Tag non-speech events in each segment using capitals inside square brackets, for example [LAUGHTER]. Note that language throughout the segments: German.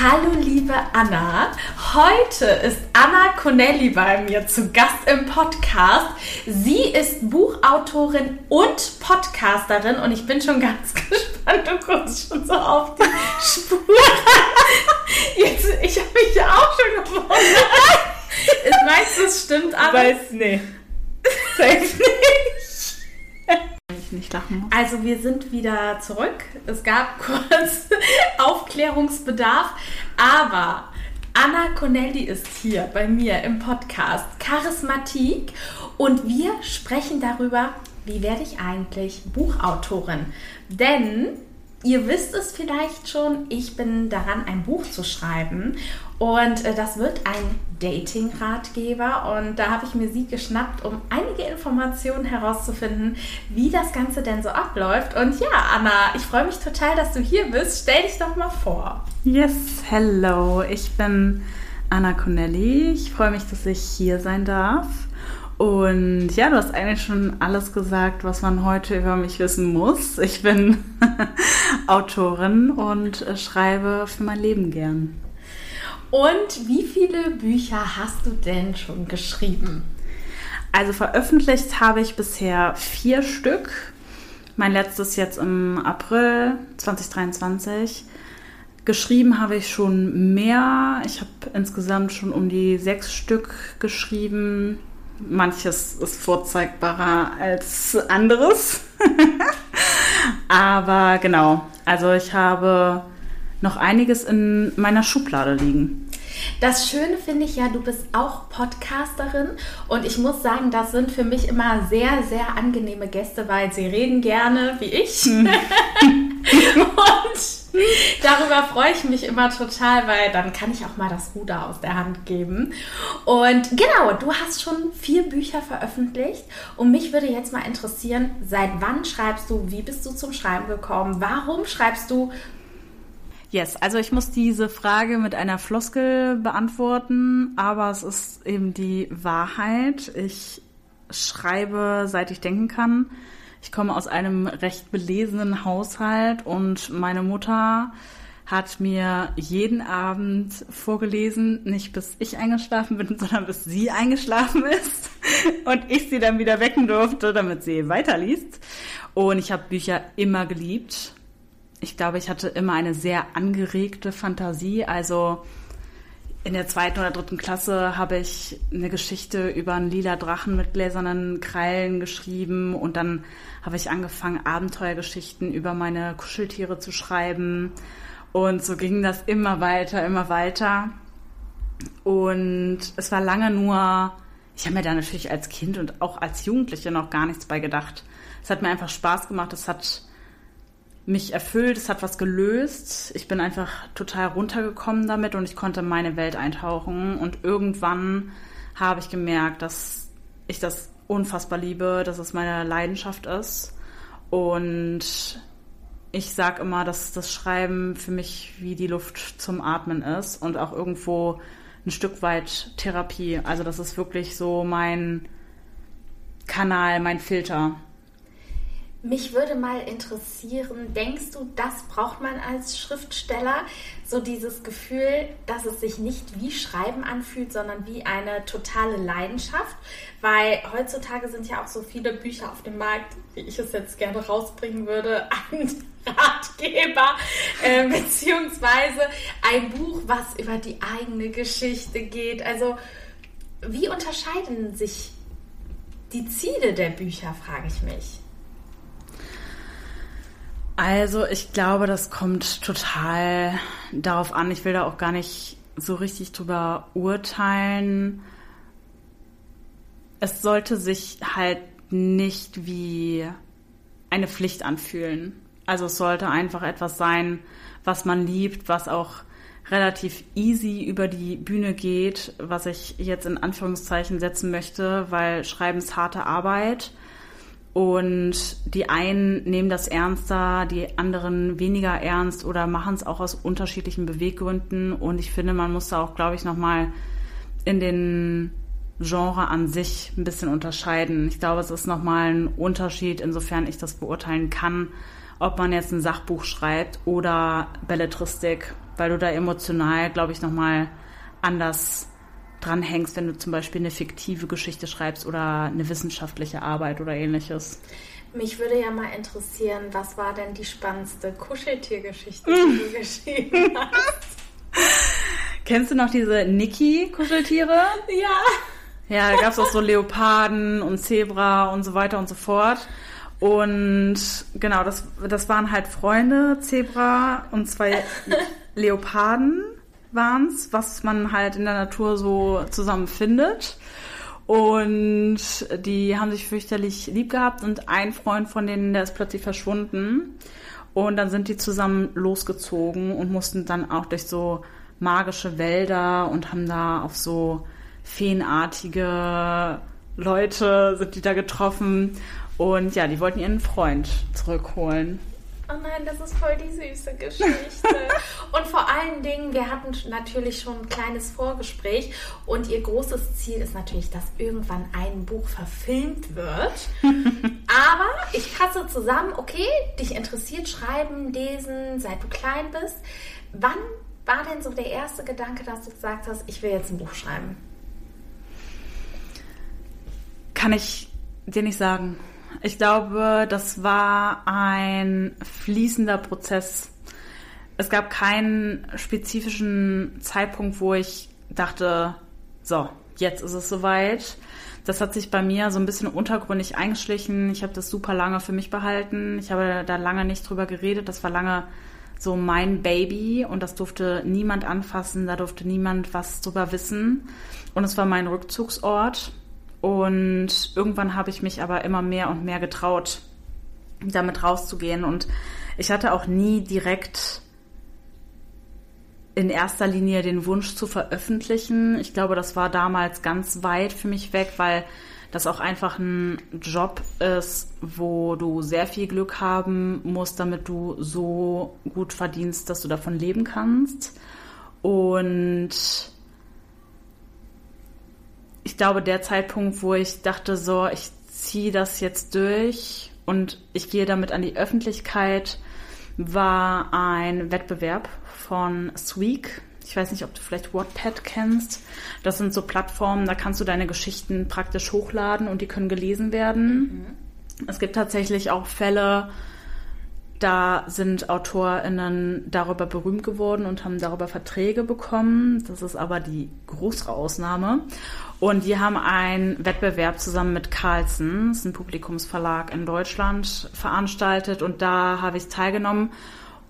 Hallo liebe Anna, heute ist Anna Connelly bei mir zu Gast im Podcast. Sie ist Buchautorin und Podcasterin und ich bin schon ganz [LAUGHS] gespannt, du kommst schon so auf die Spur. [LAUGHS] Jetzt, ich habe mich ja auch schon gewundert. [LAUGHS] Meinst du, es stimmt alles? Weiß nicht. Safe nicht ich nicht lachen muss. Also wir sind wieder zurück. Es gab [LAUGHS] kurz Aufklärungsbedarf, aber Anna Connelly ist hier bei mir im Podcast Charismatik und wir sprechen darüber, wie werde ich eigentlich Buchautorin? Denn Ihr wisst es vielleicht schon, ich bin daran, ein Buch zu schreiben und äh, das wird ein Dating-Ratgeber und da habe ich mir sie geschnappt, um einige Informationen herauszufinden, wie das Ganze denn so abläuft. Und ja, Anna, ich freue mich total, dass du hier bist. Stell dich doch mal vor. Yes, hello, ich bin Anna Connelly. Ich freue mich, dass ich hier sein darf. Und ja, du hast eigentlich schon alles gesagt, was man heute über mich wissen muss. Ich bin [LAUGHS] Autorin und äh, schreibe für mein Leben gern. Und wie viele Bücher hast du denn schon geschrieben? Also veröffentlicht habe ich bisher vier Stück. Mein letztes jetzt im April 2023. Geschrieben habe ich schon mehr. Ich habe insgesamt schon um die sechs Stück geschrieben manches ist vorzeigbarer als anderes. [LAUGHS] Aber genau, also ich habe noch einiges in meiner Schublade liegen. Das Schöne finde ich ja, du bist auch Podcasterin und ich muss sagen, das sind für mich immer sehr, sehr angenehme Gäste, weil sie reden gerne wie ich. Hm. [LAUGHS] und Darüber freue ich mich immer total, weil dann kann ich auch mal das Ruder aus der Hand geben. Und genau, du hast schon vier Bücher veröffentlicht und mich würde jetzt mal interessieren, seit wann schreibst du, wie bist du zum Schreiben gekommen, warum schreibst du? Yes, also ich muss diese Frage mit einer Floskel beantworten, aber es ist eben die Wahrheit. Ich schreibe, seit ich denken kann. Ich komme aus einem recht belesenen Haushalt und meine Mutter hat mir jeden Abend vorgelesen, nicht bis ich eingeschlafen bin, [LAUGHS] sondern bis sie eingeschlafen ist [LAUGHS] und ich sie dann wieder wecken durfte, damit sie weiterliest. Und ich habe Bücher immer geliebt. Ich glaube, ich hatte immer eine sehr angeregte Fantasie. Also in der zweiten oder dritten Klasse habe ich eine Geschichte über einen lila Drachen mit gläsernen Krallen geschrieben und dann habe ich angefangen, Abenteuergeschichten über meine Kuscheltiere zu schreiben. Und so ging das immer weiter, immer weiter. Und es war lange nur, ich habe mir da natürlich als Kind und auch als Jugendliche noch gar nichts bei gedacht. Es hat mir einfach Spaß gemacht, es hat mich erfüllt, es hat was gelöst. Ich bin einfach total runtergekommen damit und ich konnte in meine Welt eintauchen. Und irgendwann habe ich gemerkt, dass ich das unfassbar liebe, dass es meine Leidenschaft ist. Und ich sage immer, dass das Schreiben für mich wie die Luft zum Atmen ist und auch irgendwo ein Stück weit Therapie. Also das ist wirklich so mein Kanal, mein Filter. Mich würde mal interessieren, denkst du, das braucht man als Schriftsteller? So dieses Gefühl, dass es sich nicht wie Schreiben anfühlt, sondern wie eine totale Leidenschaft? Weil heutzutage sind ja auch so viele Bücher auf dem Markt, wie ich es jetzt gerne rausbringen würde, [LAUGHS] ein Ratgeber, äh, beziehungsweise ein Buch, was über die eigene Geschichte geht. Also, wie unterscheiden sich die Ziele der Bücher, frage ich mich. Also ich glaube, das kommt total darauf an. Ich will da auch gar nicht so richtig drüber urteilen. Es sollte sich halt nicht wie eine Pflicht anfühlen. Also es sollte einfach etwas sein, was man liebt, was auch relativ easy über die Bühne geht, was ich jetzt in Anführungszeichen setzen möchte, weil Schreiben ist harte Arbeit. Und die einen nehmen das ernster, die anderen weniger ernst oder machen es auch aus unterschiedlichen Beweggründen. Und ich finde, man muss da auch, glaube ich, nochmal in den Genre an sich ein bisschen unterscheiden. Ich glaube, es ist nochmal ein Unterschied, insofern ich das beurteilen kann, ob man jetzt ein Sachbuch schreibt oder Belletristik, weil du da emotional, glaube ich, nochmal anders dranhängst, wenn du zum Beispiel eine fiktive Geschichte schreibst oder eine wissenschaftliche Arbeit oder ähnliches. Mich würde ja mal interessieren, was war denn die spannendste Kuscheltiergeschichte, die du geschrieben hast? [LAUGHS] Kennst du noch diese Niki-Kuscheltiere? Ja. Ja, da gab es auch so Leoparden und Zebra und so weiter und so fort. Und genau, das, das waren halt Freunde, Zebra und zwei [LAUGHS] Leoparden waren's, was man halt in der Natur so zusammen findet. Und die haben sich fürchterlich lieb gehabt und ein Freund von denen, der ist plötzlich verschwunden. Und dann sind die zusammen losgezogen und mussten dann auch durch so magische Wälder und haben da auf so feenartige Leute sind die da getroffen. Und ja, die wollten ihren Freund zurückholen. Oh nein, das ist voll die süße Geschichte. [LAUGHS] und vor allen Dingen, wir hatten natürlich schon ein kleines Vorgespräch und ihr großes Ziel ist natürlich, dass irgendwann ein Buch verfilmt wird. [LAUGHS] Aber ich fasse zusammen, okay, dich interessiert Schreiben, Lesen, seit du klein bist. Wann war denn so der erste Gedanke, dass du gesagt hast, ich will jetzt ein Buch schreiben? Kann ich dir nicht sagen. Ich glaube, das war ein fließender Prozess. Es gab keinen spezifischen Zeitpunkt, wo ich dachte, so, jetzt ist es soweit. Das hat sich bei mir so ein bisschen untergründig eingeschlichen. Ich habe das super lange für mich behalten. Ich habe da lange nicht drüber geredet. Das war lange so mein Baby und das durfte niemand anfassen. Da durfte niemand was drüber wissen. Und es war mein Rückzugsort. Und irgendwann habe ich mich aber immer mehr und mehr getraut, damit rauszugehen. Und ich hatte auch nie direkt in erster Linie den Wunsch zu veröffentlichen. Ich glaube, das war damals ganz weit für mich weg, weil das auch einfach ein Job ist, wo du sehr viel Glück haben musst, damit du so gut verdienst, dass du davon leben kannst. Und ich glaube, der Zeitpunkt, wo ich dachte, so, ich ziehe das jetzt durch und ich gehe damit an die Öffentlichkeit, war ein Wettbewerb von Sweek. Ich weiß nicht, ob du vielleicht Wattpad kennst. Das sind so Plattformen, da kannst du deine Geschichten praktisch hochladen und die können gelesen werden. Mhm. Es gibt tatsächlich auch Fälle, da sind AutorInnen darüber berühmt geworden und haben darüber Verträge bekommen. Das ist aber die größere Ausnahme. Und die haben einen Wettbewerb zusammen mit Carlsen, das ist ein Publikumsverlag in Deutschland, veranstaltet und da habe ich teilgenommen.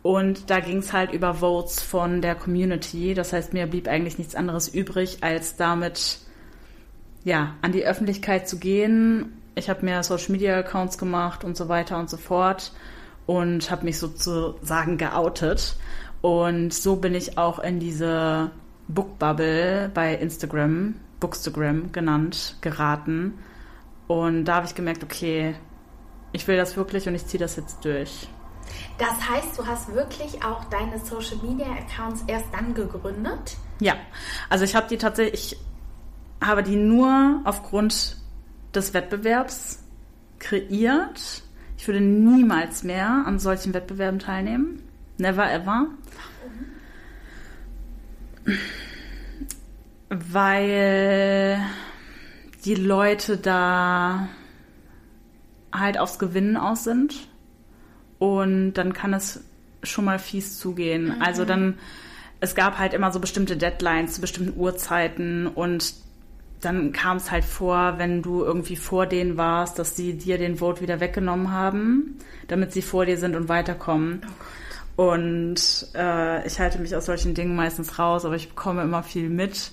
Und da ging es halt über Votes von der Community. Das heißt, mir blieb eigentlich nichts anderes übrig, als damit ja, an die Öffentlichkeit zu gehen. Ich habe mir Social Media Accounts gemacht und so weiter und so fort und habe mich sozusagen geoutet. Und so bin ich auch in diese Bookbubble bei Instagram Bookstagram genannt, geraten. Und da habe ich gemerkt, okay, ich will das wirklich und ich ziehe das jetzt durch. Das heißt, du hast wirklich auch deine Social Media Accounts erst dann gegründet? Ja, also ich habe die tatsächlich, ich habe die nur aufgrund des Wettbewerbs kreiert. Ich würde niemals mehr an solchen Wettbewerben teilnehmen. Never ever. Warum? weil die Leute da halt aufs Gewinnen aus sind und dann kann es schon mal fies zugehen. Mhm. Also dann, es gab halt immer so bestimmte Deadlines zu bestimmten Uhrzeiten und dann kam es halt vor, wenn du irgendwie vor denen warst, dass sie dir den Vote wieder weggenommen haben, damit sie vor dir sind und weiterkommen. Oh und äh, ich halte mich aus solchen Dingen meistens raus, aber ich bekomme immer viel mit.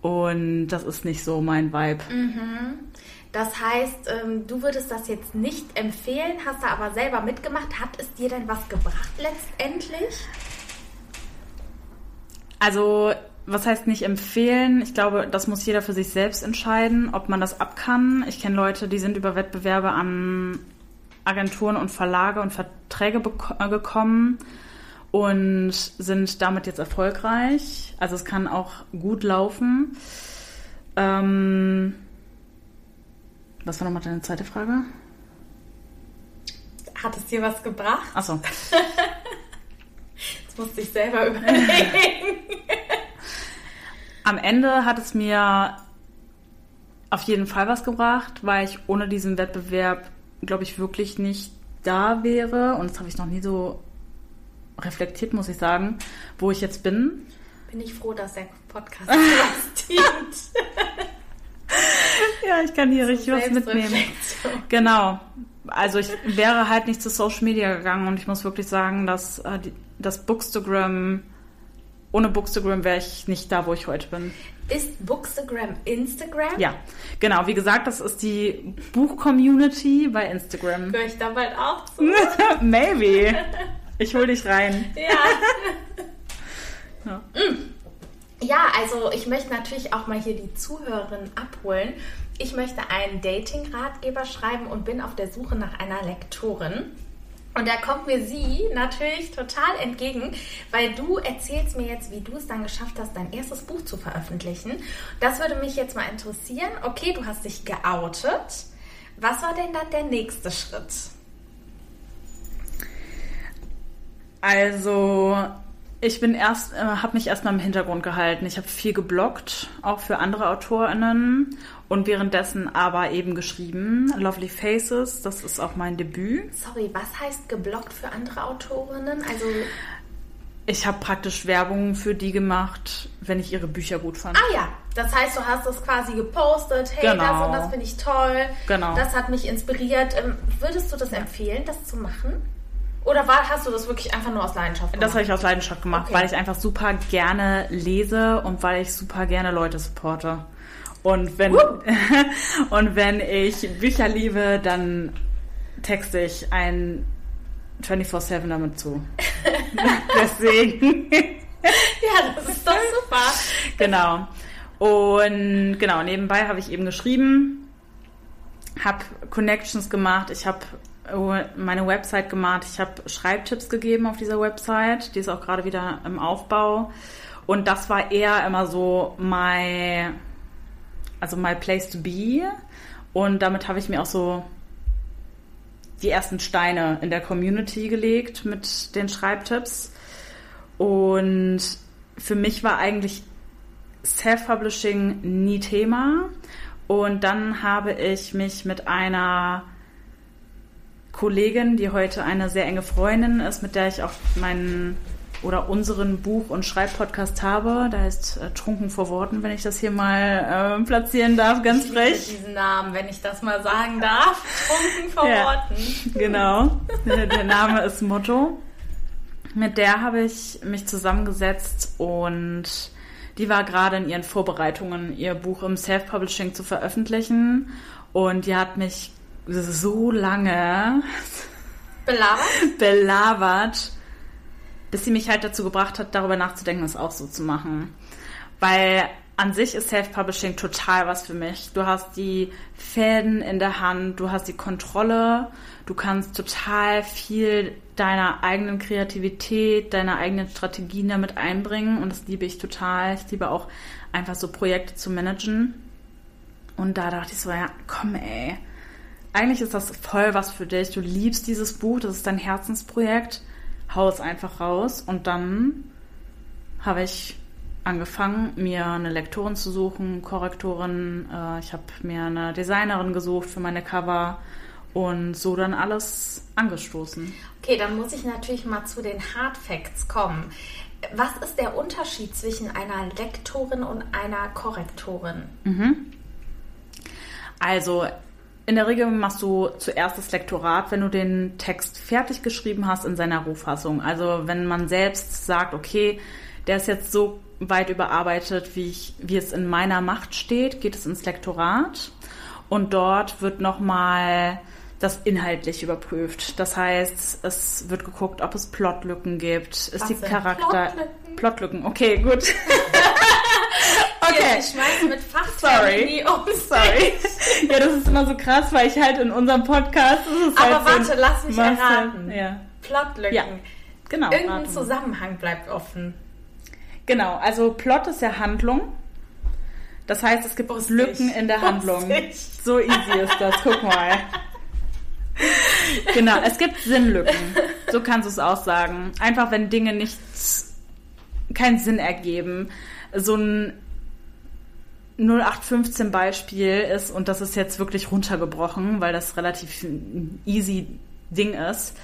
Und das ist nicht so mein Vibe. Mhm. Das heißt, ähm, du würdest das jetzt nicht empfehlen, hast da aber selber mitgemacht. Hat es dir denn was gebracht letztendlich? Also, was heißt nicht empfehlen? Ich glaube, das muss jeder für sich selbst entscheiden, ob man das ab kann. Ich kenne Leute, die sind über Wettbewerbe an Agenturen und Verlage und Verträge äh, gekommen und sind damit jetzt erfolgreich. Also es kann auch gut laufen. Ähm, was war nochmal deine zweite Frage? Hat es dir was gebracht? Achso. [LAUGHS] Jetzt musste ich selber [LAUGHS] überlegen. Am Ende hat es mir auf jeden Fall was gebracht, weil ich ohne diesen Wettbewerb, glaube ich, wirklich nicht da wäre. Und das habe ich noch nie so reflektiert, muss ich sagen, wo ich jetzt bin. Bin ich froh, dass der Podcast [LAUGHS] dient. ja, ich kann hier richtig was mitnehmen. Genau. Also ich wäre halt nicht zu Social Media gegangen und ich muss wirklich sagen, dass äh, das Bookstagram ohne Bookstagram wäre ich nicht da, wo ich heute bin. Ist Bookstagram Instagram? Ja, genau. Wie gesagt, das ist die Buch-Community bei Instagram. Gehöre ich da bald auch zu? [LAUGHS] Maybe. Ich hol dich rein. Ja. [LAUGHS] ja. Mm. Ja, also ich möchte natürlich auch mal hier die Zuhörerin abholen. Ich möchte einen Dating-Ratgeber schreiben und bin auf der Suche nach einer Lektorin. Und da kommt mir sie natürlich total entgegen, weil du erzählst mir jetzt, wie du es dann geschafft hast, dein erstes Buch zu veröffentlichen. Das würde mich jetzt mal interessieren. Okay, du hast dich geoutet. Was war denn dann der nächste Schritt? Also, ich bin erst, äh, habe mich erstmal im Hintergrund gehalten. Ich habe viel geblockt, auch für andere AutorInnen und währenddessen aber eben geschrieben. Lovely Faces, das ist auch mein Debüt. Sorry, was heißt geblockt für andere Autorinnen? Also ich habe praktisch Werbung für die gemacht, wenn ich ihre Bücher gut fand. Ah ja, das heißt, du hast das quasi gepostet. Hey, genau. das und das finde ich toll. Genau. Das hat mich inspiriert. Ähm, würdest du das empfehlen, das zu machen? Oder war, hast du das wirklich einfach nur aus Leidenschaft gemacht? Das habe ich aus Leidenschaft gemacht, okay. weil ich einfach super gerne lese und weil ich super gerne Leute supporte. Und wenn, [LAUGHS] und wenn ich Bücher liebe, dann texte ich ein 24-7 damit zu. [LAUGHS] Deswegen. [LAUGHS] ja, das ist doch super. Genau. Und genau, nebenbei habe ich eben geschrieben, habe Connections gemacht, ich habe meine Website gemacht. Ich habe Schreibtipps gegeben auf dieser Website. Die ist auch gerade wieder im Aufbau. Und das war eher immer so my, also my place to be. Und damit habe ich mir auch so die ersten Steine in der Community gelegt mit den Schreibtipps. Und für mich war eigentlich Self-Publishing nie Thema. Und dann habe ich mich mit einer Kollegin, die heute eine sehr enge Freundin ist, mit der ich auch meinen oder unseren Buch- und Schreibpodcast habe. Da ist äh, Trunken vor Worten, wenn ich das hier mal äh, platzieren darf, ganz ich frech. diesen Namen, wenn ich das mal sagen darf. Trunken vor ja, Worten. Genau. Der, der Name ist Motto. Mit der habe ich mich zusammengesetzt und die war gerade in ihren Vorbereitungen, ihr Buch im Self-Publishing zu veröffentlichen. Und die hat mich so lange belabert? [LAUGHS] belabert, bis sie mich halt dazu gebracht hat, darüber nachzudenken, es auch so zu machen. Weil an sich ist Self-Publishing total was für mich. Du hast die Fäden in der Hand, du hast die Kontrolle, du kannst total viel deiner eigenen Kreativität, deiner eigenen Strategien damit einbringen und das liebe ich total. Ich liebe auch einfach so Projekte zu managen. Und da dachte ich so, ja, komm ey, eigentlich ist das voll was für dich. Du liebst dieses Buch, das ist dein Herzensprojekt. Hau es einfach raus. Und dann habe ich angefangen, mir eine Lektorin zu suchen, Korrektorin. Äh, ich habe mir eine Designerin gesucht für meine Cover und so dann alles angestoßen. Okay, dann muss ich natürlich mal zu den Hard Facts kommen. Was ist der Unterschied zwischen einer Lektorin und einer Korrektorin? Mhm. Also in der Regel machst du zuerst das Lektorat, wenn du den Text fertig geschrieben hast in seiner Rohfassung. Also wenn man selbst sagt, okay, der ist jetzt so weit überarbeitet, wie, ich, wie es in meiner Macht steht, geht es ins Lektorat. Und dort wird nochmal das inhaltlich überprüft. Das heißt, es wird geguckt, ob es Plotlücken gibt. Ist Was die Charakter. Plotlücken? Plotlücken, okay, gut. [LAUGHS] Ich schmeiße mit Sorry. Fachtermini um Sorry. Ja, das ist immer so krass, weil ich halt in unserem Podcast. Aber halt so warte, lass mich Must- erraten. Ja, Plotlücken. Ja. genau. Irgendein raten. Zusammenhang bleibt offen. Genau, also Plot ist ja Handlung. Das heißt, es gibt Wusste Lücken ich. in der Handlung. So easy ist das, guck mal. Genau, es gibt Sinnlücken. So kannst du es auch sagen. Einfach wenn Dinge nicht keinen Sinn ergeben. So ein 0815 Beispiel ist, und das ist jetzt wirklich runtergebrochen, weil das relativ ein easy Ding ist.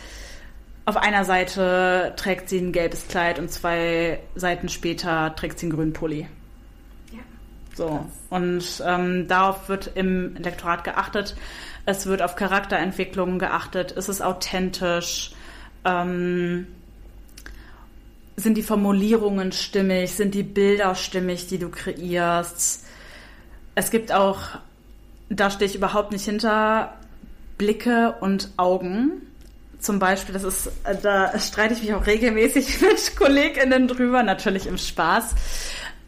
Auf einer Seite trägt sie ein gelbes Kleid und zwei Seiten später trägt sie einen grünen Pulli. Ja. So. Und ähm, darauf wird im Lektorat geachtet. Es wird auf Charakterentwicklung geachtet. Ist es authentisch? Ähm, sind die Formulierungen stimmig? Sind die Bilder stimmig, die du kreierst? Es gibt auch, da stehe ich überhaupt nicht hinter, Blicke und Augen. Zum Beispiel, das ist, äh, da streite ich mich auch regelmäßig [LAUGHS] mit KollegInnen drüber, natürlich im Spaß.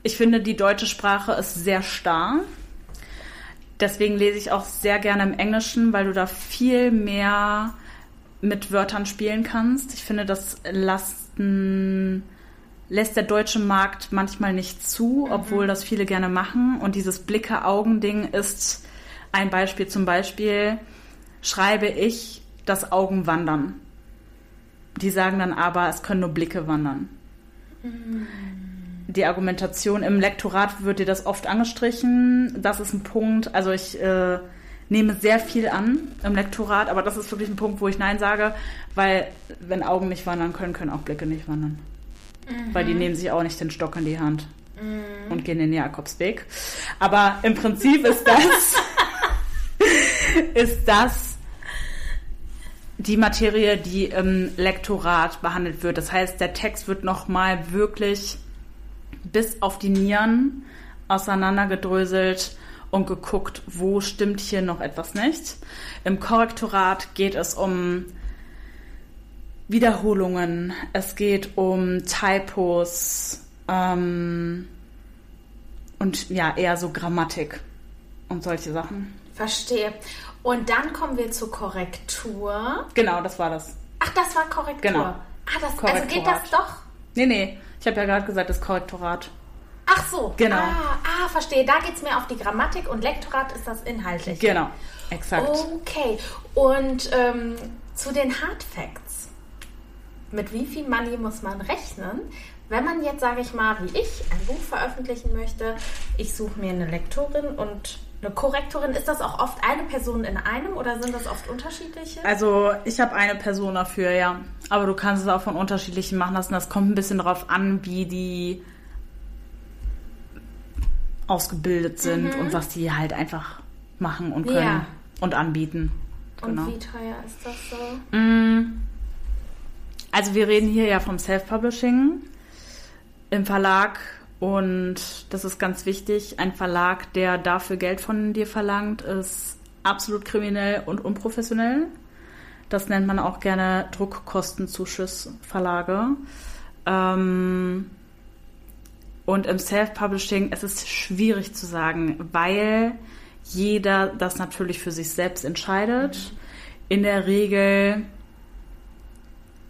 Ich finde, die deutsche Sprache ist sehr starr. Deswegen lese ich auch sehr gerne im Englischen, weil du da viel mehr mit Wörtern spielen kannst. Ich finde, das lasten, lässt der deutsche Markt manchmal nicht zu, obwohl das viele gerne machen. Und dieses Blicke-Augen-Ding ist ein Beispiel. Zum Beispiel schreibe ich, dass Augen wandern. Die sagen dann aber, es können nur Blicke wandern. Die Argumentation im Lektorat wird dir das oft angestrichen. Das ist ein Punkt. Also ich äh, nehme sehr viel an im Lektorat, aber das ist wirklich ein Punkt, wo ich Nein sage, weil wenn Augen nicht wandern können, können auch Blicke nicht wandern. Weil die nehmen sich auch nicht den Stock in die Hand und gehen den Jakobsweg. Aber im Prinzip ist das [LAUGHS] ist das die Materie, die im Lektorat behandelt wird. Das heißt, der Text wird nochmal wirklich bis auf die Nieren auseinandergedröselt und geguckt, wo stimmt hier noch etwas nicht. Im Korrektorat geht es um Wiederholungen, es geht um Typos ähm, und ja, eher so Grammatik und solche Sachen. Verstehe. Und dann kommen wir zur Korrektur. Genau, das war das. Ach, das war Korrektur. Genau. Ah, das, also geht das doch? Nee, nee, ich habe ja gerade gesagt, das Korrektorat. Ach so. Genau. Ah, ah verstehe. Da geht es mehr auf die Grammatik und Lektorat ist das inhaltlich. Genau, exakt. Okay. Und ähm, zu den Hard Facts. Mit wie viel Money muss man rechnen, wenn man jetzt, sage ich mal, wie ich, ein Buch veröffentlichen möchte? Ich suche mir eine Lektorin und eine Korrektorin. Ist das auch oft eine Person in einem oder sind das oft unterschiedliche? Also ich habe eine Person dafür, ja. Aber du kannst es auch von unterschiedlichen machen lassen. Das kommt ein bisschen darauf an, wie die ausgebildet sind und was die halt einfach machen und können Ja. und anbieten. Genau. Und wie teuer ist das so? Mm. Also wir reden hier ja vom Self-Publishing im Verlag und das ist ganz wichtig. Ein Verlag, der dafür Geld von dir verlangt, ist absolut kriminell und unprofessionell. Das nennt man auch gerne Druckkostenzuschussverlage. Ähm, und im Self-Publishing es ist schwierig zu sagen, weil jeder das natürlich für sich selbst entscheidet. In der Regel,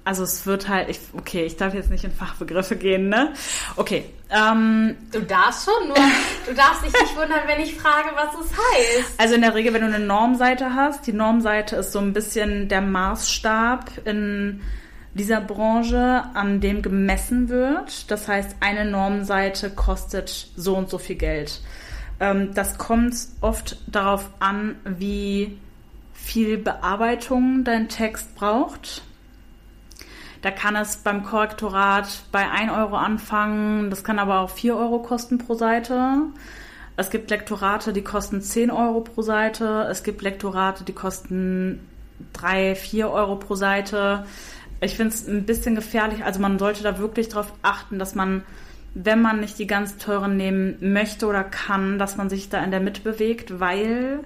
also es wird halt, ich, okay, ich darf jetzt nicht in Fachbegriffe gehen, ne? Okay, ähm, Du darfst schon, nur [LAUGHS] du darfst dich nicht wundern, wenn ich frage, was es heißt. Also in der Regel, wenn du eine Normseite hast, die Normseite ist so ein bisschen der Maßstab in dieser Branche, an dem gemessen wird. Das heißt, eine Normseite kostet so und so viel Geld. Ähm, das kommt oft darauf an, wie viel Bearbeitung dein Text braucht. Da kann es beim Korrektorat bei 1 Euro anfangen, das kann aber auch 4 Euro kosten pro Seite. Es gibt Lektorate, die kosten 10 Euro pro Seite. Es gibt Lektorate, die kosten 3, 4 Euro pro Seite. Ich finde es ein bisschen gefährlich. Also man sollte da wirklich darauf achten, dass man, wenn man nicht die ganz teuren nehmen möchte oder kann, dass man sich da in der Mitte bewegt, weil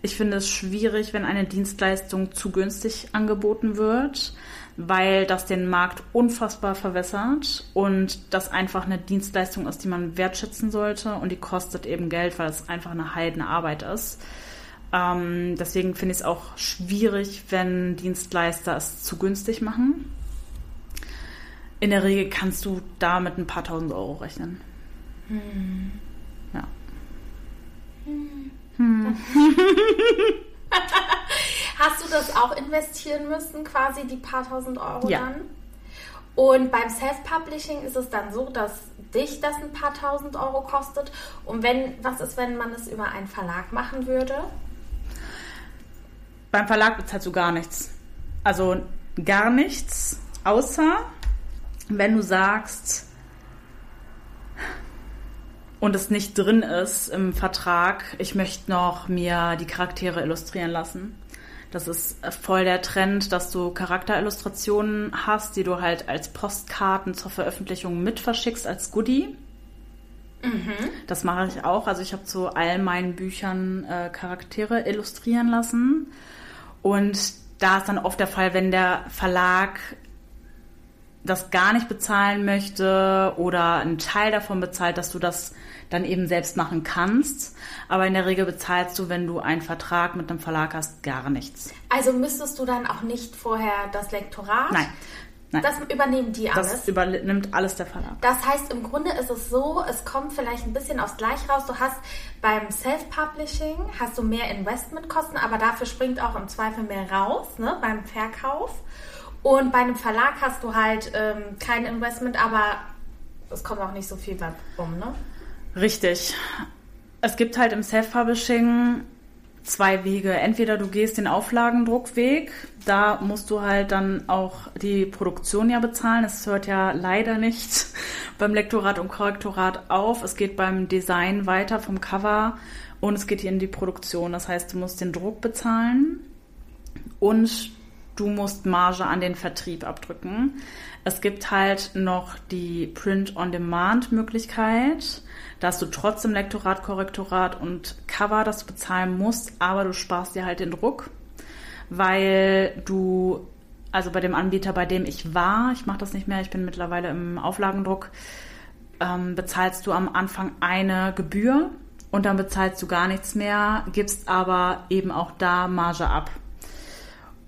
Ich finde es schwierig, wenn eine Dienstleistung zu günstig angeboten wird, weil das den Markt unfassbar verwässert und das einfach eine Dienstleistung ist, die man wertschätzen sollte und die kostet eben Geld, weil es einfach eine heidene Arbeit ist. Ähm, deswegen finde ich es auch schwierig, wenn Dienstleister es zu günstig machen. In der Regel kannst du da mit ein paar tausend Euro rechnen. Hm. Ja. Hm. [LAUGHS] [LAUGHS] Hast du das auch investieren müssen, quasi die paar tausend Euro ja. dann? Und beim Self-Publishing ist es dann so, dass dich das ein paar tausend Euro kostet. Und wenn, was ist, wenn man es über einen Verlag machen würde? Beim Verlag bezahlst du gar nichts. Also gar nichts, außer wenn du sagst und es nicht drin ist im Vertrag, ich möchte noch mir die Charaktere illustrieren lassen. Das ist voll der Trend, dass du Charakterillustrationen hast, die du halt als Postkarten zur Veröffentlichung mit verschickst als Goodie. Mhm. Das mache ich auch. Also ich habe zu all meinen Büchern äh, Charaktere illustrieren lassen. Und da ist dann oft der Fall, wenn der Verlag das gar nicht bezahlen möchte oder einen Teil davon bezahlt, dass du das dann eben selbst machen kannst. Aber in der Regel bezahlst du, wenn du einen Vertrag mit einem Verlag hast, gar nichts. Also müsstest du dann auch nicht vorher das Lektorat? Nein. Nein. Das übernehmen die alles? Das übernimmt alles der Verlag. Das heißt, im Grunde ist es so, es kommt vielleicht ein bisschen aufs Gleich raus. Du hast beim Self-Publishing hast du mehr Investmentkosten, aber dafür springt auch im Zweifel mehr raus, ne, beim Verkauf. Und bei einem Verlag hast du halt ähm, kein Investment, aber es kommt auch nicht so viel bei rum, ne? Richtig. Es gibt halt im Self-Publishing zwei Wege. Entweder du gehst den Auflagendruckweg, da musst du halt dann auch die Produktion ja bezahlen. Es hört ja leider nicht [LAUGHS] beim Lektorat und Korrektorat auf. Es geht beim Design weiter vom Cover und es geht hier in die Produktion. Das heißt, du musst den Druck bezahlen und du musst Marge an den Vertrieb abdrücken. Es gibt halt noch die Print-on-Demand-Möglichkeit. Da hast du trotzdem Lektorat, Korrektorat und Cover, das bezahlen musst, aber du sparst dir halt den Druck, weil du, also bei dem Anbieter, bei dem ich war, ich mache das nicht mehr, ich bin mittlerweile im Auflagendruck, ähm, bezahlst du am Anfang eine Gebühr und dann bezahlst du gar nichts mehr, gibst aber eben auch da Marge ab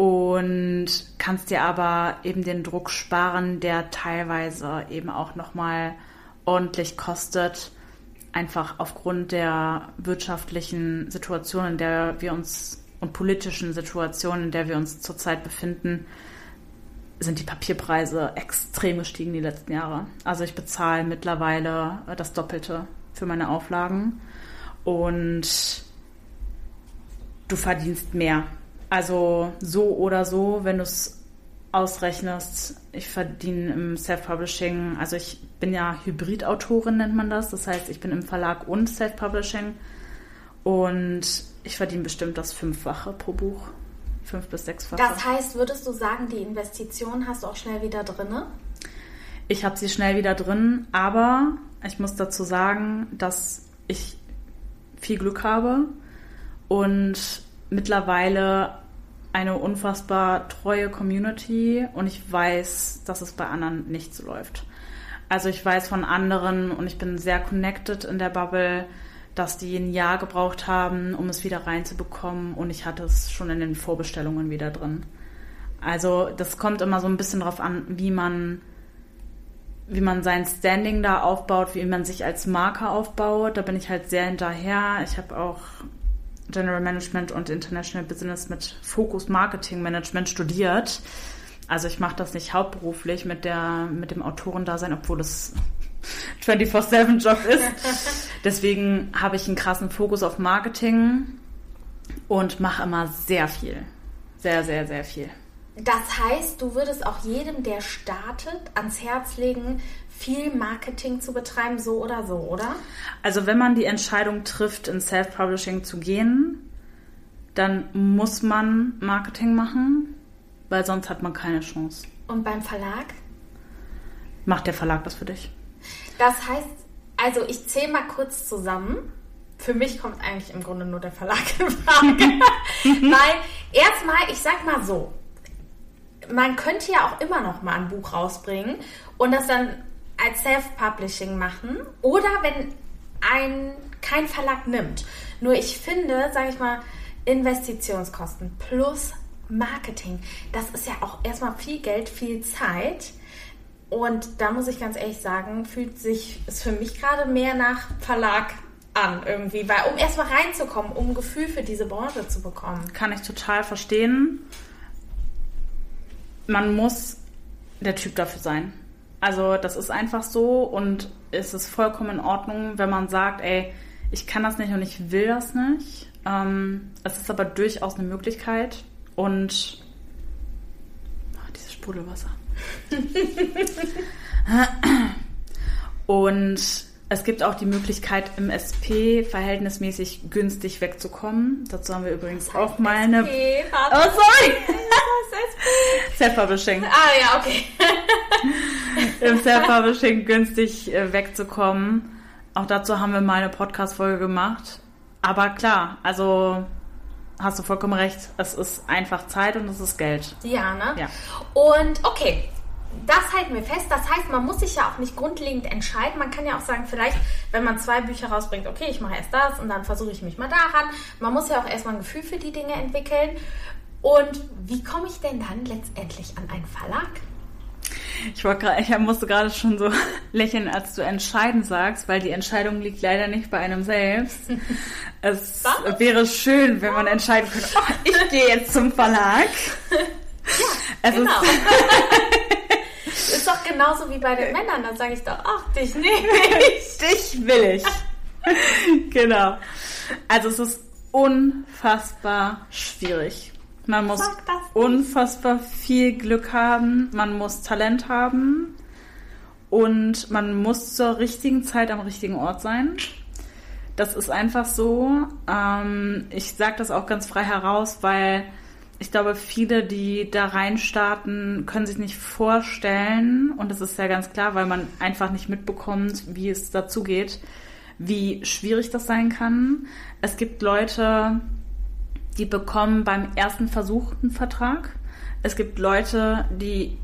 und kannst dir aber eben den Druck sparen, der teilweise eben auch nochmal ordentlich kostet einfach aufgrund der wirtschaftlichen Situation, in der wir uns und politischen Situation, in der wir uns zurzeit befinden, sind die Papierpreise extrem gestiegen die letzten Jahre. Also ich bezahle mittlerweile das Doppelte für meine Auflagen und du verdienst mehr. Also so oder so, wenn du es ausrechnest, ich verdiene im Self-Publishing, also ich bin ja Hybrid-Autorin, nennt man das. Das heißt, ich bin im Verlag und Self-Publishing und ich verdiene bestimmt das Fünffache pro Buch. Fünf bis sechsfache. Das heißt, würdest du sagen, die Investition hast du auch schnell wieder drin? Ich habe sie schnell wieder drin, aber ich muss dazu sagen, dass ich viel Glück habe und mittlerweile eine unfassbar treue Community und ich weiß, dass es bei anderen nicht so läuft. Also ich weiß von anderen und ich bin sehr connected in der Bubble, dass die ein Jahr gebraucht haben, um es wieder reinzubekommen und ich hatte es schon in den Vorbestellungen wieder drin. Also das kommt immer so ein bisschen darauf an, wie man wie man sein Standing da aufbaut, wie man sich als Marker aufbaut. Da bin ich halt sehr hinterher. Ich habe auch General Management und International Business mit Fokus Marketing Management studiert. Also ich mache das nicht hauptberuflich mit, der, mit dem Autorendasein, obwohl es 24-7-Job [LAUGHS] ist. [LAUGHS] Deswegen habe ich einen krassen Fokus auf Marketing und mache immer sehr viel. Sehr, sehr, sehr viel. Das heißt, du würdest auch jedem, der startet, ans Herz legen, viel Marketing zu betreiben, so oder so, oder? Also wenn man die Entscheidung trifft, in Self-Publishing zu gehen, dann muss man Marketing machen, weil sonst hat man keine Chance. Und beim Verlag? Macht der Verlag das für dich? Das heißt, also ich zähle mal kurz zusammen. für mich kommt eigentlich im Grunde nur der Verlag in Frage. [LAUGHS] Weil erstmal, ich sag mal so, man könnte ja auch immer noch mal ein Buch rausbringen und das dann als Self-Publishing machen oder wenn ein kein Verlag nimmt. Nur ich finde, sage ich mal, Investitionskosten plus Marketing, das ist ja auch erstmal viel Geld, viel Zeit. Und da muss ich ganz ehrlich sagen, fühlt sich es für mich gerade mehr nach Verlag an irgendwie, weil um erstmal reinzukommen, um ein Gefühl für diese Branche zu bekommen. Kann ich total verstehen. Man muss der Typ dafür sein. Also das ist einfach so und es ist vollkommen in Ordnung, wenn man sagt, ey, ich kann das nicht und ich will das nicht. Ähm, es ist aber durchaus eine Möglichkeit und oh, dieses Sprudelwasser. [LAUGHS] und es gibt auch die Möglichkeit, im SP verhältnismäßig günstig wegzukommen. Dazu haben wir übrigens auch mal eine. SP, oh, sorry! [LAUGHS] Self-Publishing. Ah, ja, okay. [LAUGHS] Im Self-Publishing günstig äh, wegzukommen. Auch dazu haben wir mal eine Podcast-Folge gemacht. Aber klar, also hast du vollkommen recht. Es ist einfach Zeit und es ist Geld. Ja, ne? Ja. Und okay, das halten wir fest. Das heißt, man muss sich ja auch nicht grundlegend entscheiden. Man kann ja auch sagen, vielleicht, wenn man zwei Bücher rausbringt, okay, ich mache erst das und dann versuche ich mich mal daran. Man muss ja auch erstmal ein Gefühl für die Dinge entwickeln. Und wie komme ich denn dann letztendlich an einen Verlag? Ich, grad, ich musste gerade schon so [LAUGHS] lächeln, als du entscheiden sagst, weil die Entscheidung liegt leider nicht bei einem selbst. [LAUGHS] Es Was? wäre schön, wenn man entscheiden könnte, oh, ich gehe jetzt zum Verlag. [LAUGHS] Es Genau. ist doch genauso wie bei den Männern. Dann sage ich doch, ach, dich nehme ich. [LAUGHS] Dich will ich. [LAUGHS] genau. Also es ist unfassbar schwierig. Man muss unfassbar viel Glück haben, man muss Talent haben und man muss zur richtigen Zeit am richtigen Ort sein. Das ist einfach so. Ähm, ich sage das auch ganz frei heraus, weil ich glaube, viele, die da reinstarten, können sich nicht vorstellen, und das ist ja ganz klar, weil man einfach nicht mitbekommt, wie es dazu geht, wie schwierig das sein kann. Es gibt Leute, die bekommen beim ersten Versuch einen Vertrag. Es gibt Leute, die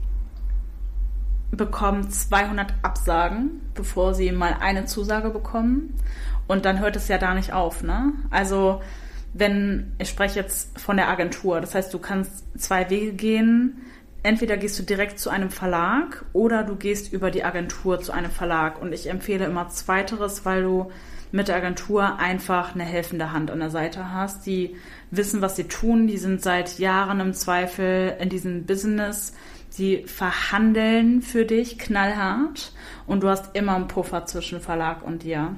bekommen 200 Absagen, bevor sie mal eine Zusage bekommen. Und dann hört es ja da nicht auf, ne? Also, wenn, ich spreche jetzt von der Agentur, das heißt, du kannst zwei Wege gehen. Entweder gehst du direkt zu einem Verlag oder du gehst über die Agentur zu einem Verlag. Und ich empfehle immer Zweiteres, weil du mit der Agentur einfach eine helfende Hand an der Seite hast. Die wissen, was sie tun. Die sind seit Jahren im Zweifel in diesem Business. Die verhandeln für dich knallhart und du hast immer einen Puffer zwischen Verlag und dir.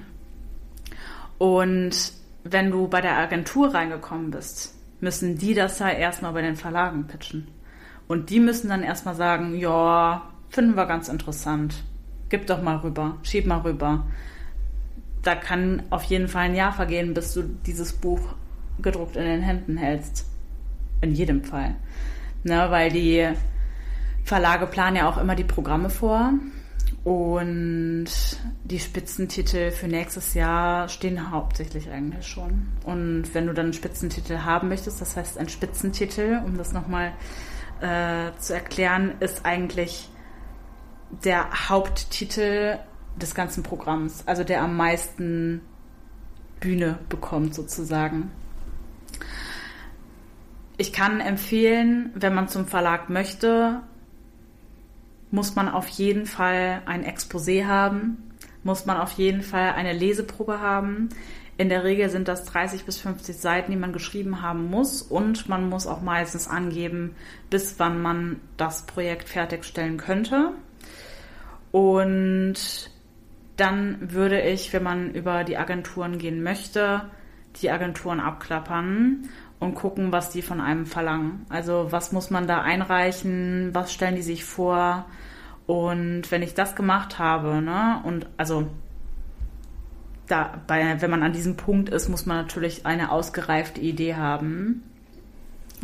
Und wenn du bei der Agentur reingekommen bist, müssen die das ja erstmal bei den Verlagen pitchen. Und die müssen dann erstmal sagen, ja, finden wir ganz interessant. Gib doch mal rüber, schieb mal rüber. Da kann auf jeden Fall ein Jahr vergehen, bis du dieses Buch gedruckt in den Händen hältst. In jedem Fall. Ne, weil die Verlage planen ja auch immer die Programme vor. Und die Spitzentitel für nächstes Jahr stehen hauptsächlich eigentlich schon. Und wenn du dann einen Spitzentitel haben möchtest, das heißt ein Spitzentitel, um das nochmal äh, zu erklären, ist eigentlich der Haupttitel des ganzen Programms, also der am meisten Bühne bekommt sozusagen. Ich kann empfehlen, wenn man zum Verlag möchte, muss man auf jeden Fall ein Exposé haben, muss man auf jeden Fall eine Leseprobe haben. In der Regel sind das 30 bis 50 Seiten, die man geschrieben haben muss und man muss auch meistens angeben, bis wann man das Projekt fertigstellen könnte. Und dann würde ich, wenn man über die Agenturen gehen möchte, die Agenturen abklappern und gucken, was die von einem verlangen. Also was muss man da einreichen, was stellen die sich vor. Und wenn ich das gemacht habe, ne, und also da, bei, wenn man an diesem Punkt ist, muss man natürlich eine ausgereifte Idee haben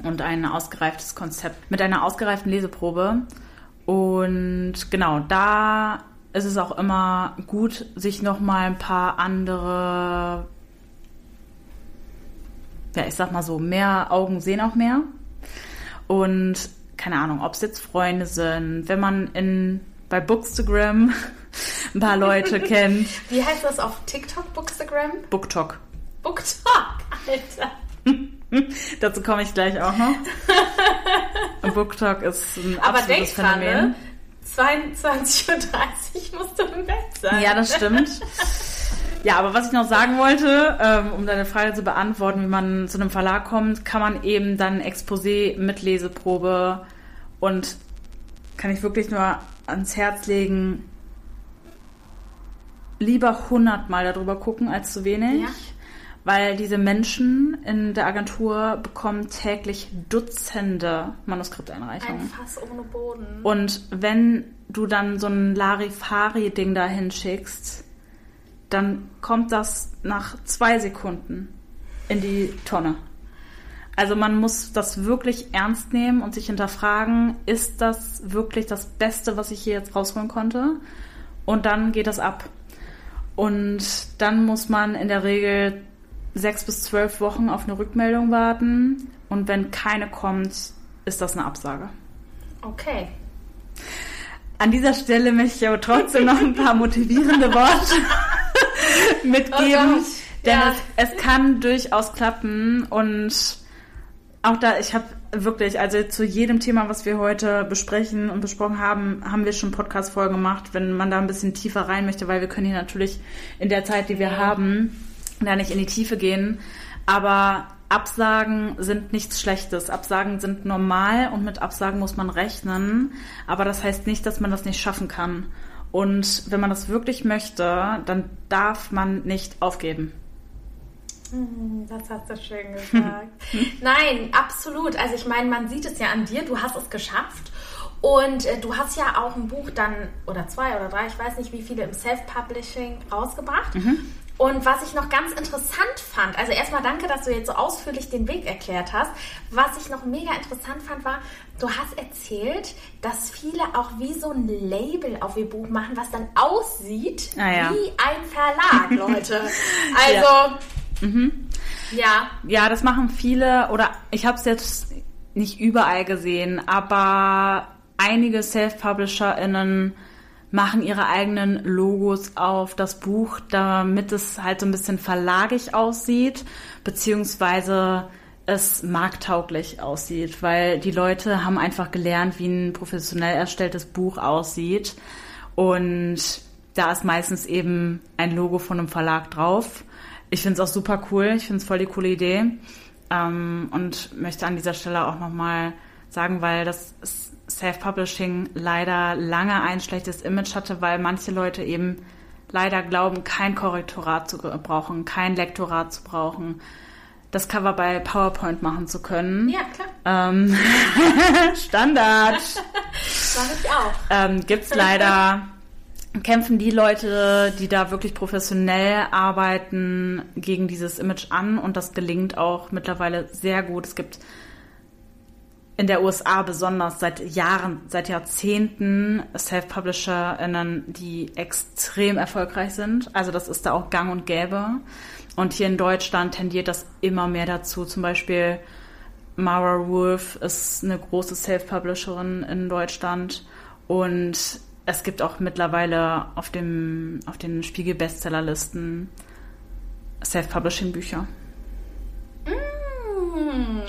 und ein ausgereiftes Konzept mit einer ausgereiften Leseprobe. Und genau, da ist es auch immer gut, sich nochmal ein paar andere ja, ich sag mal so, mehr Augen sehen auch mehr. Und keine Ahnung, ob es jetzt Freunde sind, wenn man in bei Bookstagram [LAUGHS] ein paar Leute [LAUGHS] kennt. Wie heißt das auf TikTok, Bookstagram? Booktalk. Booktalk, Alter. [LAUGHS] Dazu komme ich gleich auch noch. Und Booktalk ist ein Aber absolutes denk dran, Phänomen. ne? 22.30 Uhr musst du im Bett sein. Ja, das stimmt. Ja, aber was ich noch sagen wollte, ähm, um deine Frage zu beantworten, wie man zu einem Verlag kommt, kann man eben dann Exposé mit Leseprobe und kann ich wirklich nur ans Herz legen, lieber hundertmal darüber gucken als zu wenig. Ja. Weil diese Menschen in der Agentur bekommen täglich Dutzende Ein Manuskripteinreichungen. Fass ohne Boden. Und wenn du dann so ein Larifari-Ding da hinschickst, dann kommt das nach zwei Sekunden in die Tonne. Also man muss das wirklich ernst nehmen und sich hinterfragen, ist das wirklich das Beste, was ich hier jetzt rausholen konnte? Und dann geht das ab. Und dann muss man in der Regel sechs bis zwölf Wochen auf eine Rückmeldung warten. Und wenn keine kommt, ist das eine Absage. Okay. An dieser Stelle möchte ich aber trotzdem noch ein paar motivierende Worte [LAUGHS] mitgeben. Oh denn ja. es, es kann durchaus klappen und auch da, ich habe wirklich, also zu jedem Thema, was wir heute besprechen und besprochen haben, haben wir schon Podcast-Folgen gemacht, wenn man da ein bisschen tiefer rein möchte, weil wir können hier natürlich in der Zeit, die wir haben, da nicht in die Tiefe gehen. Aber Absagen sind nichts Schlechtes. Absagen sind normal und mit Absagen muss man rechnen. Aber das heißt nicht, dass man das nicht schaffen kann. Und wenn man das wirklich möchte, dann darf man nicht aufgeben. Hm, Das hast du schön gesagt. [LAUGHS] Nein, absolut. Also ich meine, man sieht es ja an dir, du hast es geschafft. Und äh, du hast ja auch ein Buch dann, oder zwei oder drei, ich weiß nicht wie viele, im Self-Publishing rausgebracht. Und was ich noch ganz interessant fand, also erstmal danke, dass du jetzt so ausführlich den Weg erklärt hast. Was ich noch mega interessant fand, war, du hast erzählt, dass viele auch wie so ein Label auf ihr Buch machen, was dann aussieht Ah, ja. wie ein Verlag, [LAUGHS] Leute. Also, ja. Ja, das machen viele oder ich habe es jetzt nicht überall gesehen, aber einige Self-PublisherInnen machen ihre eigenen Logos auf das Buch, damit es halt so ein bisschen verlagig aussieht, beziehungsweise es marktauglich aussieht, weil die Leute haben einfach gelernt, wie ein professionell erstelltes Buch aussieht. Und da ist meistens eben ein Logo von einem Verlag drauf. Ich finde es auch super cool, ich finde es voll die coole Idee. Ähm, und möchte an dieser Stelle auch nochmal sagen, weil das Self-Publishing leider lange ein schlechtes Image hatte, weil manche Leute eben leider glauben, kein Korrektorat zu brauchen, kein Lektorat zu brauchen, das Cover bei PowerPoint machen zu können. Ja, klar. Ähm, [LAUGHS] Standard. Mach ich auch. ähm, gibt's leider, kämpfen die Leute, die da wirklich professionell arbeiten, gegen dieses Image an und das gelingt auch mittlerweile sehr gut. Es gibt in der USA besonders seit Jahren, seit Jahrzehnten Self-PublisherInnen, die extrem erfolgreich sind. Also das ist da auch gang und gäbe. Und hier in Deutschland tendiert das immer mehr dazu. Zum Beispiel Mara Wolf ist eine große Self-Publisherin in Deutschland und es gibt auch mittlerweile auf, dem, auf den Spiegel-Bestsellerlisten Self-Publishing-Bücher. Hm,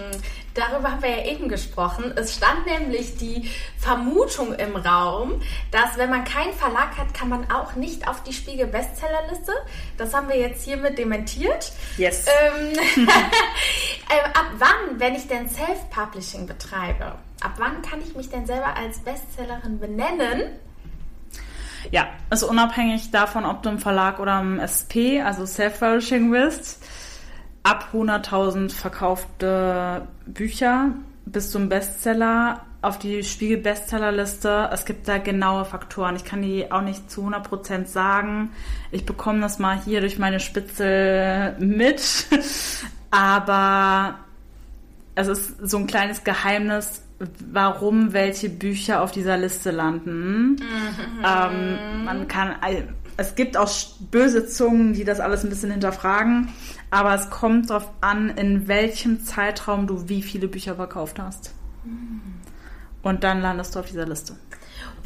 darüber haben wir ja eben gesprochen. Es stand nämlich die Vermutung im Raum, dass wenn man keinen Verlag hat, kann man auch nicht auf die Spiegel Bestsellerliste. Das haben wir jetzt hiermit dementiert. Yes. Ähm, [LAUGHS] äh, ab wann, wenn ich denn Self-Publishing betreibe, ab wann kann ich mich denn selber als Bestsellerin benennen? Ja, also unabhängig davon, ob du im Verlag oder im SP, also Self-Publishing bist, ab 100.000 verkaufte Bücher bist du ein Bestseller auf die Spiegel-Bestsellerliste. Es gibt da genaue Faktoren. Ich kann die auch nicht zu 100% sagen. Ich bekomme das mal hier durch meine Spitzel mit. [LAUGHS] Aber es ist so ein kleines Geheimnis, warum welche Bücher auf dieser Liste landen. Ähm, man kann, es gibt auch böse Zungen, die das alles ein bisschen hinterfragen, aber es kommt darauf an, in welchem Zeitraum du wie viele Bücher verkauft hast. Und dann landest du auf dieser Liste.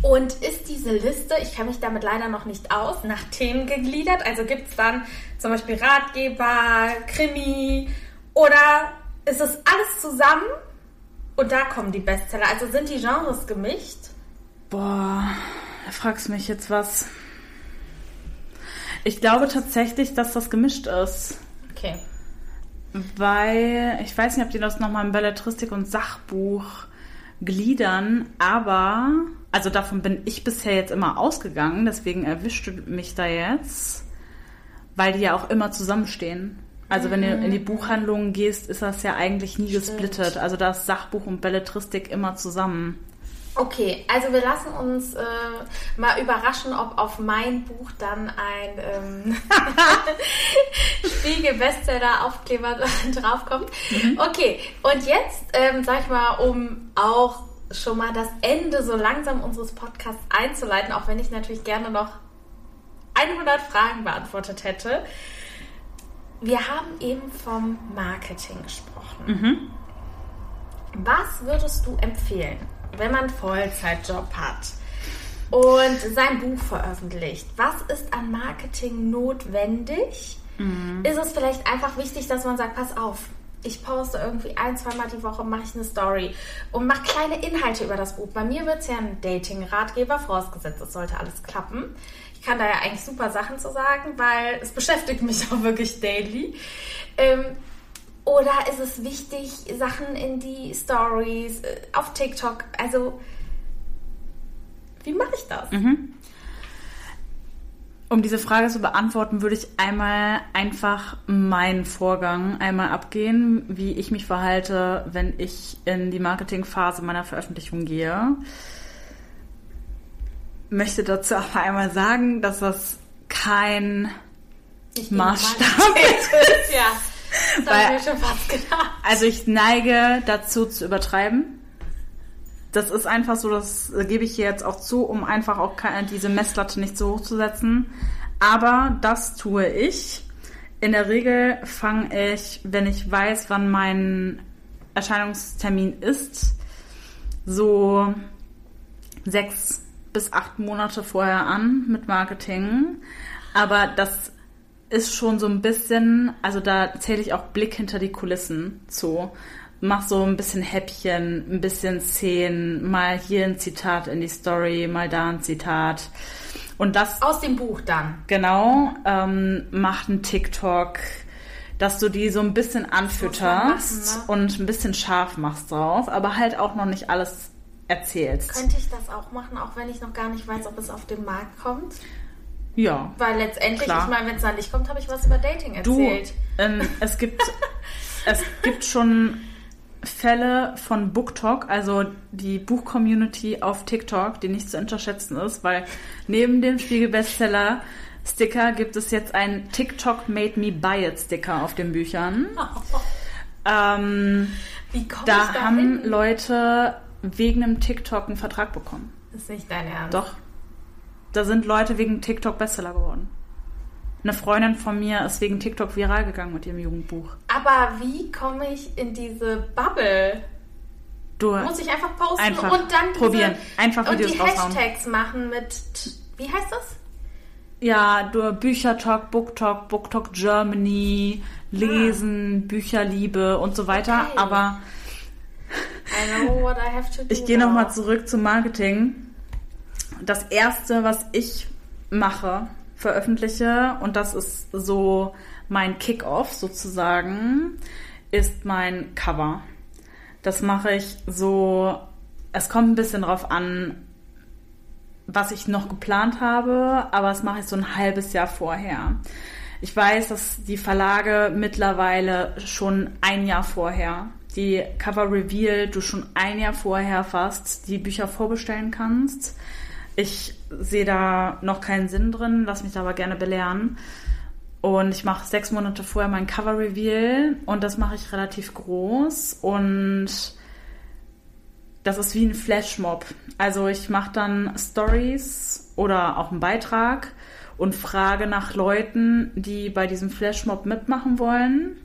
Und ist diese Liste, ich kenne mich damit leider noch nicht aus, nach Themen gegliedert? Also gibt es dann zum Beispiel Ratgeber, Krimi oder ist es alles zusammen und da kommen die Bestseller? Also sind die Genres gemischt? Boah, da fragst du mich jetzt was. Ich glaube tatsächlich, dass das gemischt ist. Okay. Weil, ich weiß nicht, ob die das nochmal in Belletristik und Sachbuch gliedern, aber, also davon bin ich bisher jetzt immer ausgegangen, deswegen erwischt mich da jetzt, weil die ja auch immer zusammenstehen. Also wenn du in die Buchhandlungen gehst, ist das ja eigentlich nie gesplittet. Also da ist Sachbuch und Belletristik immer zusammen. Okay, also wir lassen uns äh, mal überraschen, ob auf mein Buch dann ein ähm, [LAUGHS] Spiegel-Bestseller-Aufkleber [LAUGHS] draufkommt. Mhm. Okay, und jetzt, ähm, sag ich mal, um auch schon mal das Ende so langsam unseres Podcasts einzuleiten, auch wenn ich natürlich gerne noch 100 Fragen beantwortet hätte. Wir haben eben vom Marketing gesprochen. Mhm. Was würdest du empfehlen, wenn man einen Vollzeitjob hat und sein Buch veröffentlicht? Was ist an Marketing notwendig? Mhm. Ist es vielleicht einfach wichtig, dass man sagt, pass auf, ich poste irgendwie ein, zweimal die Woche, mache ich eine Story und mache kleine Inhalte über das Buch. Bei mir wird es ja ein Dating-Ratgeber vorausgesetzt, es sollte alles klappen. Ich kann da ja eigentlich super Sachen zu sagen, weil es beschäftigt mich auch wirklich daily. Ähm, oder ist es wichtig, Sachen in die Stories, äh, auf TikTok, also wie mache ich das? Mhm. Um diese Frage zu beantworten, würde ich einmal einfach meinen Vorgang einmal abgehen, wie ich mich verhalte, wenn ich in die Marketingphase meiner Veröffentlichung gehe. Möchte dazu aber einmal sagen, dass das kein ich Maßstab [LAUGHS] ist. ja, das Weil, ich mir schon fast gedacht. Also ich neige dazu zu übertreiben das ist einfach so, das gebe ich hier jetzt auch zu, um einfach auch diese Messlatte nicht so hoch zu setzen. Aber das tue ich. In der Regel fange ich, wenn ich weiß, wann mein Erscheinungstermin ist, so sechs bis acht Monate vorher an mit Marketing. Aber das ist schon so ein bisschen, also da zähle ich auch Blick hinter die Kulissen zu mach so ein bisschen Häppchen, ein bisschen Szenen, mal hier ein Zitat in die Story, mal da ein Zitat. Und das. Aus dem Buch dann. Genau, ähm, macht ein TikTok, dass du die so ein bisschen anfütterst machen, ne? und ein bisschen scharf machst drauf, aber halt auch noch nicht alles erzählst. Könnte ich das auch machen, auch wenn ich noch gar nicht weiß, ob es auf den Markt kommt? Ja. Weil letztendlich, klar. ich meine, wenn es da nicht kommt, habe ich was über Dating erzählt. Du, ähm, es gibt, [LAUGHS] es gibt schon Fälle von BookTok, also die Buch-Community auf TikTok, die nicht zu unterschätzen ist, weil neben dem Spiegel-Bestseller Sticker gibt es jetzt einen TikTok Made Me Buy It Sticker auf den Büchern. [LAUGHS] Ähm, Wie kommt da, da haben hin? Leute wegen einem TikTok einen Vertrag bekommen. Das ist nicht dein Ernst. Doch. Da sind Leute wegen TikTok Bestseller geworden. Eine Freundin von mir ist wegen TikTok viral gegangen mit ihrem Jugendbuch. Aber wie komme ich in diese Bubble? Du Muss ich einfach posten einfach und dann diese, probieren. Einfach Videos und die raushauen. Hashtags machen mit, wie heißt das? Ja, du Büchertalk, Booktalk, Booktalk Germany, Lesen, ah. Bücherliebe und so weiter. Okay. Aber I know what I have to [LAUGHS] do ich gehe nochmal zurück zum Marketing. Das erste, was ich mache, veröffentliche und das ist so mein Kick-off sozusagen, ist mein Cover. Das mache ich so, es kommt ein bisschen drauf an, was ich noch geplant habe, aber das mache ich so ein halbes Jahr vorher. Ich weiß, dass die Verlage mittlerweile schon ein Jahr vorher die Cover Reveal du schon ein Jahr vorher fast die Bücher vorbestellen kannst. Ich sehe da noch keinen Sinn drin, lass mich da aber gerne belehren. Und ich mache sechs Monate vorher mein Cover Reveal und das mache ich relativ groß und das ist wie ein Flashmob. Also ich mache dann Stories oder auch einen Beitrag und frage nach Leuten, die bei diesem Flashmob mitmachen wollen.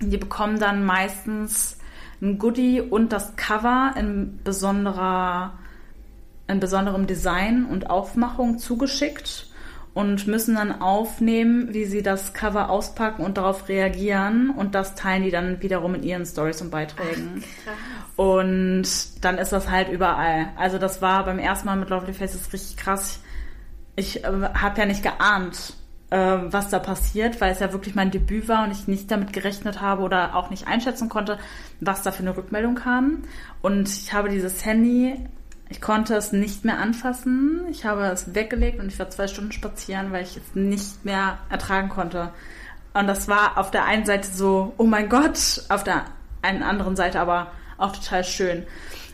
Die bekommen dann meistens ein Goodie und das Cover in besonderer in besonderem Design und Aufmachung zugeschickt und müssen dann aufnehmen, wie sie das Cover auspacken und darauf reagieren und das teilen die dann wiederum in ihren Stories und Beiträgen. Ach, und dann ist das halt überall. Also das war beim ersten Mal mit Lovely Faces richtig krass. Ich äh, habe ja nicht geahnt, äh, was da passiert, weil es ja wirklich mein Debüt war und ich nicht damit gerechnet habe oder auch nicht einschätzen konnte, was da für eine Rückmeldung kam. Und ich habe dieses Handy ich konnte es nicht mehr anfassen. Ich habe es weggelegt und ich war zwei Stunden spazieren, weil ich es nicht mehr ertragen konnte. Und das war auf der einen Seite so, oh mein Gott, auf der einen anderen Seite aber auch total schön.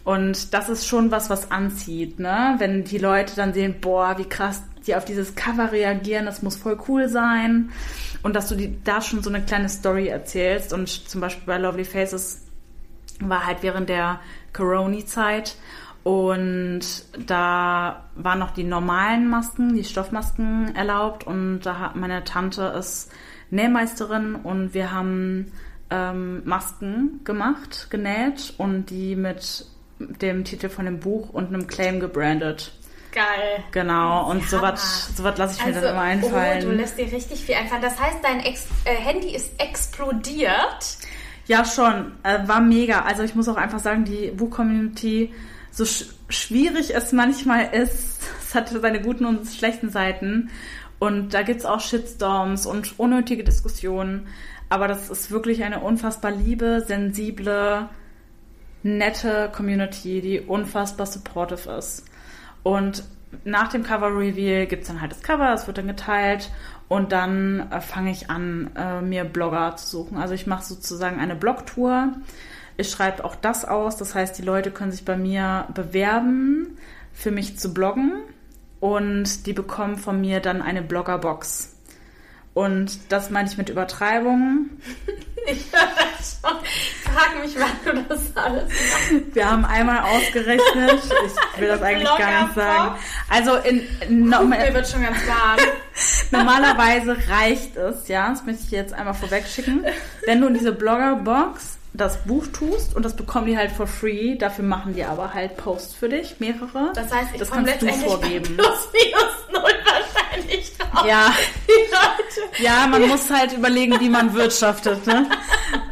Und das ist schon was, was anzieht, ne? Wenn die Leute dann sehen, boah, wie krass die auf dieses Cover reagieren, das muss voll cool sein. Und dass du die, da schon so eine kleine Story erzählst. Und zum Beispiel bei Lovely Faces war halt während der Corona-Zeit und da waren noch die normalen Masken, die Stoffmasken erlaubt. Und da hat meine Tante ist Nähmeisterin und wir haben ähm, Masken gemacht, genäht und die mit dem Titel von dem Buch und einem Claim gebrandet. Geil. Genau, und so was so lasse ich mir also, dann immer einfallen. Oh, du lässt dir richtig viel einfallen. Das heißt, dein Ex äh, Handy ist explodiert. Ja, schon. Äh, war mega. Also ich muss auch einfach sagen, die Buch-Community so sch schwierig es manchmal ist, es hat seine guten und schlechten Seiten. Und da gibt's auch Shitstorms und unnötige Diskussionen. Aber das ist wirklich eine unfassbar liebe, sensible, nette Community, die unfassbar supportive ist. Und nach dem Cover Reveal gibt's dann halt das Cover, es wird dann geteilt und dann äh, fange ich an, äh, mir Blogger zu suchen. Also ich mache sozusagen eine Blogtour ich schreibe auch das aus. Das heißt, die Leute können sich bei mir bewerben, für mich zu bloggen. Und die bekommen von mir dann eine Bloggerbox. Und das meine ich mit Übertreibung. [LAUGHS] Ich höre das schon. Frag mich, wann du das alles machst. Wir haben einmal ausgerechnet. [LAUGHS] Ich will das eigentlich gar nicht sagen. Also in, in no, mir wird schon ganz warm. [LAUGHS] Normalerweise reicht es, ja, das möchte ich jetzt einmal vorweg schicken, wenn du in diese Bloggerbox das Buch tust und das bekommen die halt for free. Dafür machen die aber halt Posts für dich, mehrere. Das heißt, ich das kannst du vorgeben. Plus minus null wahrscheinlich drauf. Ja. [LAUGHS] ja, man muss halt überlegen, wie man wirtschaftet. Ne?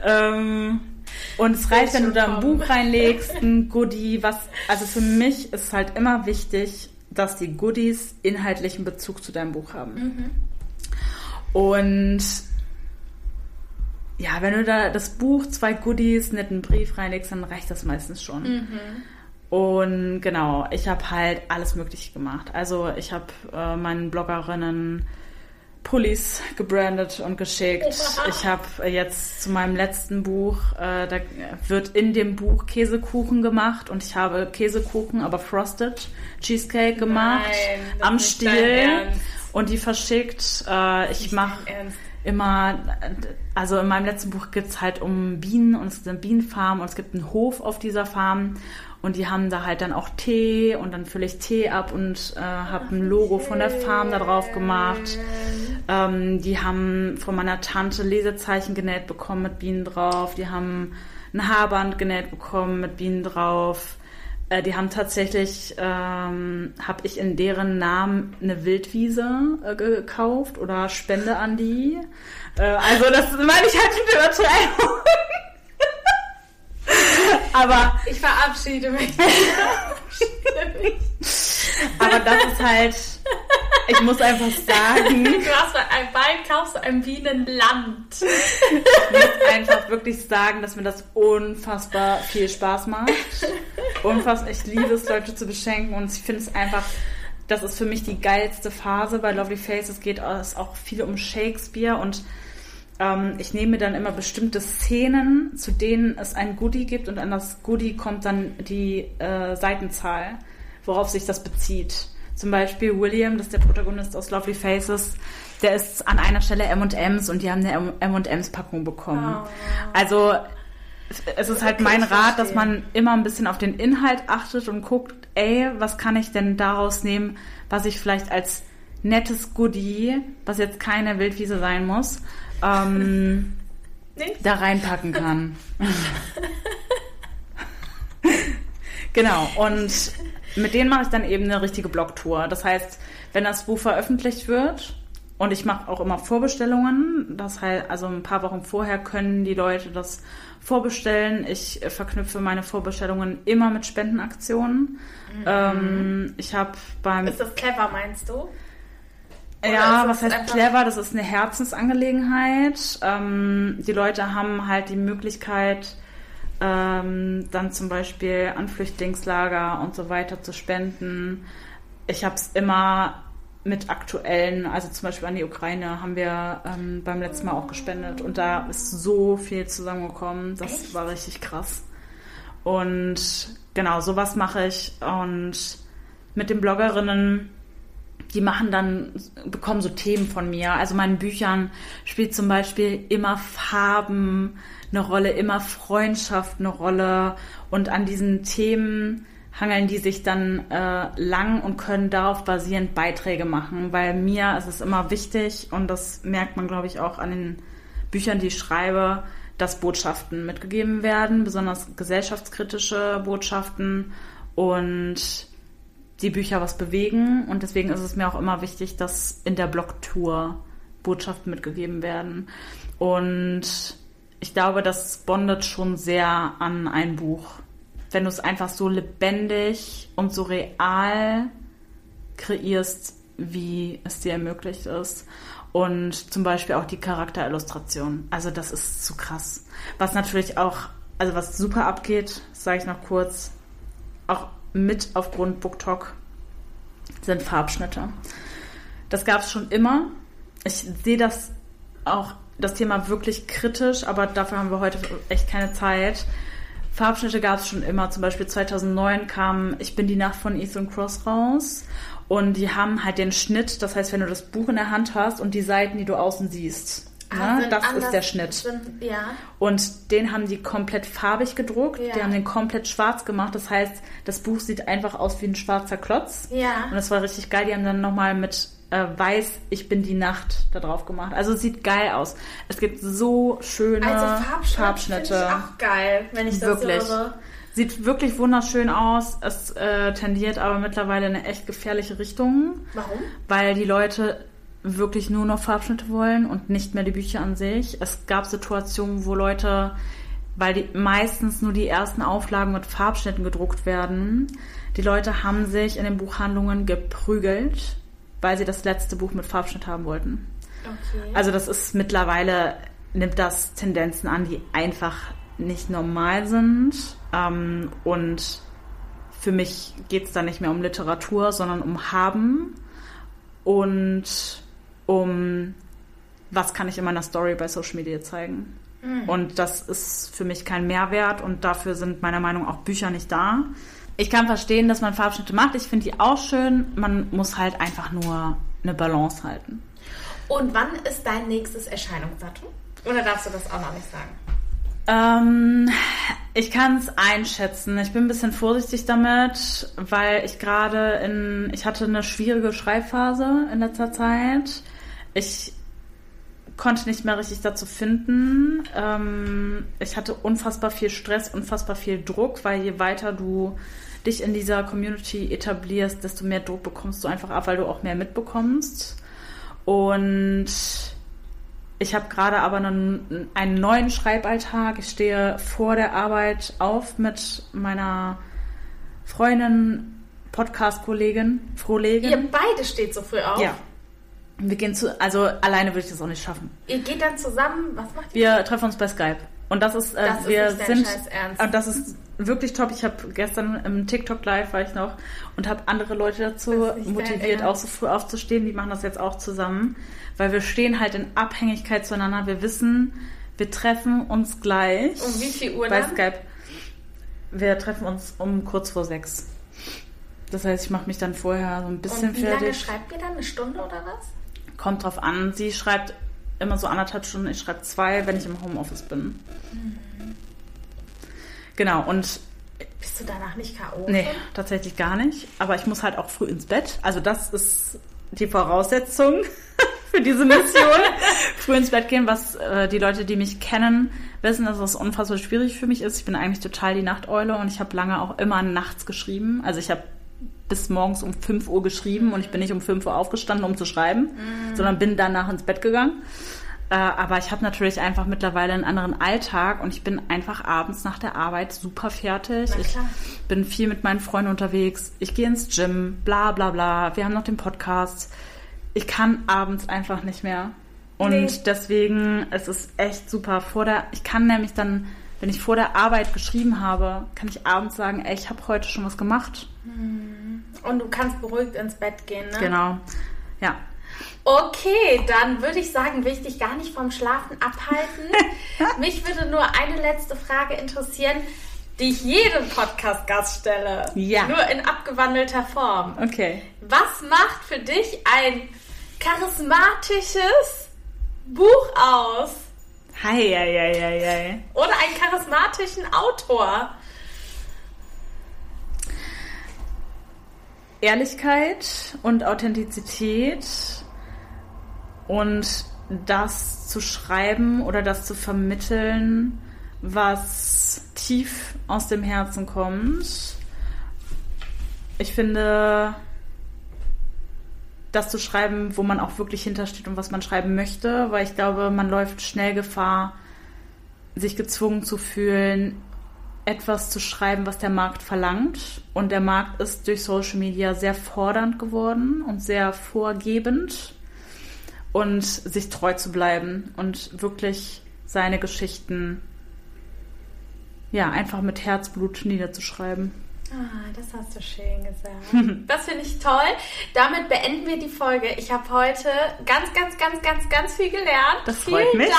ähm, und es reicht, wenn du da ein Buch reinlegst, ein Goodie, was, also für mich ist halt immer wichtig, dass die Goodies inhaltlichen Bezug zu deinem Buch haben. Mhm. Und ja, wenn du da das Buch, zwei Goodies, netten Brief reinlegst, dann reicht das meistens schon. Mhm. Und genau, ich habe halt alles Mögliche gemacht. Also ich habe äh, meinen Bloggerinnen Pullis gebrandet und geschickt. Ich habe jetzt zu meinem letzten Buch, äh, da wird in dem Buch Käsekuchen gemacht und ich habe Käsekuchen, aber Frosted Cheesecake gemacht Nein, am Stiel und die verschickt. Äh, ich mache immer, also in meinem letzten Buch geht es halt um Bienen und es gibt eine Bienenfarm und es gibt einen Hof auf dieser Farm und die haben da halt dann auch Tee und dann fülle ich Tee ab und äh, habe ein Logo von der Farm da drauf gemacht. Ähm, die haben von meiner Tante Lesezeichen genäht bekommen mit Bienen drauf. Die haben ein Haarband genäht bekommen mit Bienen drauf. Äh, die haben tatsächlich, ähm, habe ich in deren Namen eine Wildwiese äh, gekauft oder Spende an die. Äh, also das meine ich halt mit Übertreibung. [LAUGHS] Aber ich verabschiede mich. [LAUGHS] Aber das ist halt, ich muss einfach sagen. [LAUGHS] Du hast ein Bein, kaufst ein Bienenland. Ich muss einfach wirklich sagen, dass mir das unfassbar viel Spaß macht. Unfassbar, ich liebe es, Leute zu beschenken und ich finde es einfach, das ist für mich die geilste Phase bei Lovely Face. Es geht auch viel um Shakespeare und ähm, ich nehme dann immer bestimmte Szenen, zu denen es ein Goodie gibt und an das Goodie kommt dann die äh, Seitenzahl, worauf sich das bezieht. Zum Beispiel William, das ist der Protagonist aus Lovely Faces, der ist an einer Stelle M&M's und die haben eine M&M's Packung bekommen. Oh. Also es ist halt mein Rat, dass man immer ein bisschen auf den Inhalt achtet und guckt, ey, was kann ich denn daraus nehmen, was ich vielleicht als nettes Goodie, was jetzt keine Wildwiese sein muss, ähm, [LAUGHS] da reinpacken kann. [LAUGHS] genau, und mit denen mache ich dann eben eine richtige Blogtour. Das heißt, wenn das Buch veröffentlicht wird, und ich mache auch immer Vorbestellungen, das heißt, also ein paar Wochen vorher können die Leute das vorbestellen. Ich verknüpfe meine Vorbestellungen immer mit Spendenaktionen. Mhm. Ähm, ich habe beim. Ist das clever, meinst du? Oder ja, was heißt clever? Das ist eine Herzensangelegenheit. Ähm, die Leute haben halt die Möglichkeit, ähm, dann zum Beispiel an Flüchtlingslager und so weiter zu spenden. Ich habe es immer mit aktuellen, also zum Beispiel an die Ukraine, haben wir ähm, beim letzten Mal auch gespendet und da ist so viel zusammengekommen. Das Echt? war richtig krass. Und genau, sowas mache ich. Und mit den Bloggerinnen die machen dann, bekommen so Themen von mir. Also meinen Büchern spielt zum Beispiel immer Farben eine Rolle, immer Freundschaft eine Rolle. Und an diesen Themen hangeln die sich dann äh, lang und können darauf basierend Beiträge machen, weil mir ist es immer wichtig und das merkt man, glaube ich, auch an den Büchern, die ich schreibe, dass Botschaften mitgegeben werden, besonders gesellschaftskritische Botschaften und die Bücher was bewegen und deswegen ist es mir auch immer wichtig, dass in der Blogtour Botschaften mitgegeben werden. Und ich glaube, das bondet schon sehr an ein Buch. Wenn du es einfach so lebendig und so real kreierst, wie es dir ermöglicht ist. Und zum Beispiel auch die Charakterillustration. Also das ist zu krass. Was natürlich auch, also was super abgeht, sage ich noch kurz, auch mit aufgrund BookTok sind Farbschnitte. Das gab es schon immer. Ich sehe das auch, das Thema wirklich kritisch, aber dafür haben wir heute echt keine Zeit. Farbschnitte gab es schon immer. Zum Beispiel 2009 kam Ich bin die Nacht von Ethan Cross raus. Und die haben halt den Schnitt, das heißt, wenn du das Buch in der Hand hast und die Seiten, die du außen siehst, Ah, ne? Das ist der Schnitt. Sind, ja. Und den haben die komplett farbig gedruckt. Ja. Die haben den komplett schwarz gemacht. Das heißt, das Buch sieht einfach aus wie ein schwarzer Klotz. Ja. Und das war richtig geil. Die haben dann nochmal mit äh, weiß, ich bin die Nacht da drauf gemacht. Also es sieht geil aus. Es gibt so schöne also Farbschnitt Farbschnitte. Ich auch geil, wenn ich das wirklich. höre. Sieht wirklich wunderschön aus. Es äh, tendiert aber mittlerweile in eine echt gefährliche Richtung. Warum? Weil die Leute wirklich nur noch Farbschnitte wollen und nicht mehr die Bücher an sich. Es gab Situationen, wo Leute, weil die meistens nur die ersten Auflagen mit Farbschnitten gedruckt werden, die Leute haben sich in den Buchhandlungen geprügelt, weil sie das letzte Buch mit Farbschnitt haben wollten. Okay. Also das ist mittlerweile, nimmt das Tendenzen an, die einfach nicht normal sind. Ähm, und für mich geht es da nicht mehr um Literatur, sondern um Haben. Und um was kann ich in meiner Story bei Social Media zeigen. Mhm. Und das ist für mich kein Mehrwert und dafür sind meiner Meinung nach auch Bücher nicht da. Ich kann verstehen, dass man Farbschnitte macht. Ich finde die auch schön. Man muss halt einfach nur eine Balance halten. Und wann ist dein nächstes Erscheinungsdatum? Oder darfst du das auch noch nicht sagen? Ähm, ich kann es einschätzen. Ich bin ein bisschen vorsichtig damit, weil ich gerade in, ich hatte eine schwierige Schreibphase in letzter Zeit. Ich konnte nicht mehr richtig dazu finden. Ähm, ich hatte unfassbar viel Stress, unfassbar viel Druck, weil je weiter du dich in dieser Community etablierst, desto mehr Druck bekommst du einfach ab, weil du auch mehr mitbekommst. Und ich habe gerade aber einen, einen neuen Schreiballtag. Ich stehe vor der Arbeit auf mit meiner Freundin, Podcast-Kollegin, Frohlegin. Ihr beide steht so früh auf? Ja. Wir gehen zu, also alleine würde ich das auch nicht schaffen. Ihr geht dann zusammen, was macht ihr? Wir treffen uns bei Skype. Und das ist, äh, das wir ist sind, und das ist wirklich top. Ich habe gestern im TikTok Live war ich noch und habe andere Leute dazu motiviert, auch so früh aufzustehen. Die machen das jetzt auch zusammen, weil wir stehen halt in Abhängigkeit zueinander. Wir wissen, wir treffen uns gleich. Um wie viel Uhr bei dann? Skype. Wir treffen uns um kurz vor sechs. Das heißt, ich mache mich dann vorher so ein bisschen und wie fertig. Wie lange schreibt ihr dann? Eine Stunde oder was? Kommt drauf an. Sie schreibt immer so anderthalb Stunden, ich schreibe zwei, wenn ich im Homeoffice bin. Mhm. Genau, und. Bist du danach nicht K.O.? Nee, tatsächlich gar nicht. Aber ich muss halt auch früh ins Bett. Also, das ist die Voraussetzung [LAUGHS] für diese Mission. [LAUGHS] Früh ins Bett gehen, was äh, die Leute, die mich kennen, wissen, dass das unfassbar schwierig für mich ist. Ich bin eigentlich total die Nachteule und ich habe lange auch immer nachts geschrieben. Also ich habe bis morgens um 5 Uhr geschrieben und ich bin nicht um 5 Uhr aufgestanden, um zu schreiben, mhm. sondern bin danach ins Bett gegangen. Äh, aber ich habe natürlich einfach mittlerweile einen anderen Alltag und ich bin einfach abends nach der Arbeit super fertig. Ich bin viel mit meinen Freunden unterwegs. Ich gehe ins Gym, bla bla bla. Wir haben noch den Podcast. Ich kann abends einfach nicht mehr. Und nee. deswegen es ist echt super. Vor der, ich kann nämlich dann, wenn ich vor der Arbeit geschrieben habe, kann ich abends sagen, ey, ich habe heute schon was gemacht. Hm. Und du kannst beruhigt ins Bett gehen, ne? Genau. Ja, Okay, dann würde ich sagen, will ich dich gar nicht vom Schlafen abhalten. [LAUGHS] Mich würde nur eine letzte Frage interessieren, die ich jedem Podcast-Gast stelle. Ja. Nur in abgewandelter Form. Okay. Was macht für dich ein charismatisches Buch aus? Hei, hei, hei, hei. Oder einen charismatischen Autor? Ehrlichkeit und Authentizität und das zu schreiben oder das zu vermitteln, was tief aus dem Herzen kommt. Ich finde, das zu schreiben, wo man auch wirklich hintersteht und was man schreiben möchte, weil ich glaube, man läuft schnell Gefahr, sich gezwungen zu fühlen, etwas zu schreiben, was der Markt verlangt. Und der Markt ist durch Social Media sehr fordernd geworden und sehr vorgebend und sich treu zu bleiben und wirklich seine Geschichten ja einfach mit Herzblut niederzuschreiben. Ah, das hast du schön gesagt. [LAUGHS] Das finde ich toll. Damit beenden wir die Folge. Ich habe heute ganz, ganz, ganz, ganz, ganz viel gelernt. Das freut Vielen mich.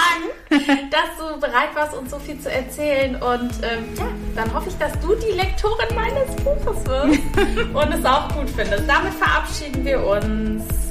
Dank, [LAUGHS] dass du bereit warst, uns so viel zu erzählen. Und ähm, ja, dann hoffe ich, dass du die Lektorin meines Buches wirst [LAUGHS] und es auch gut findest. Damit verabschieden wir uns.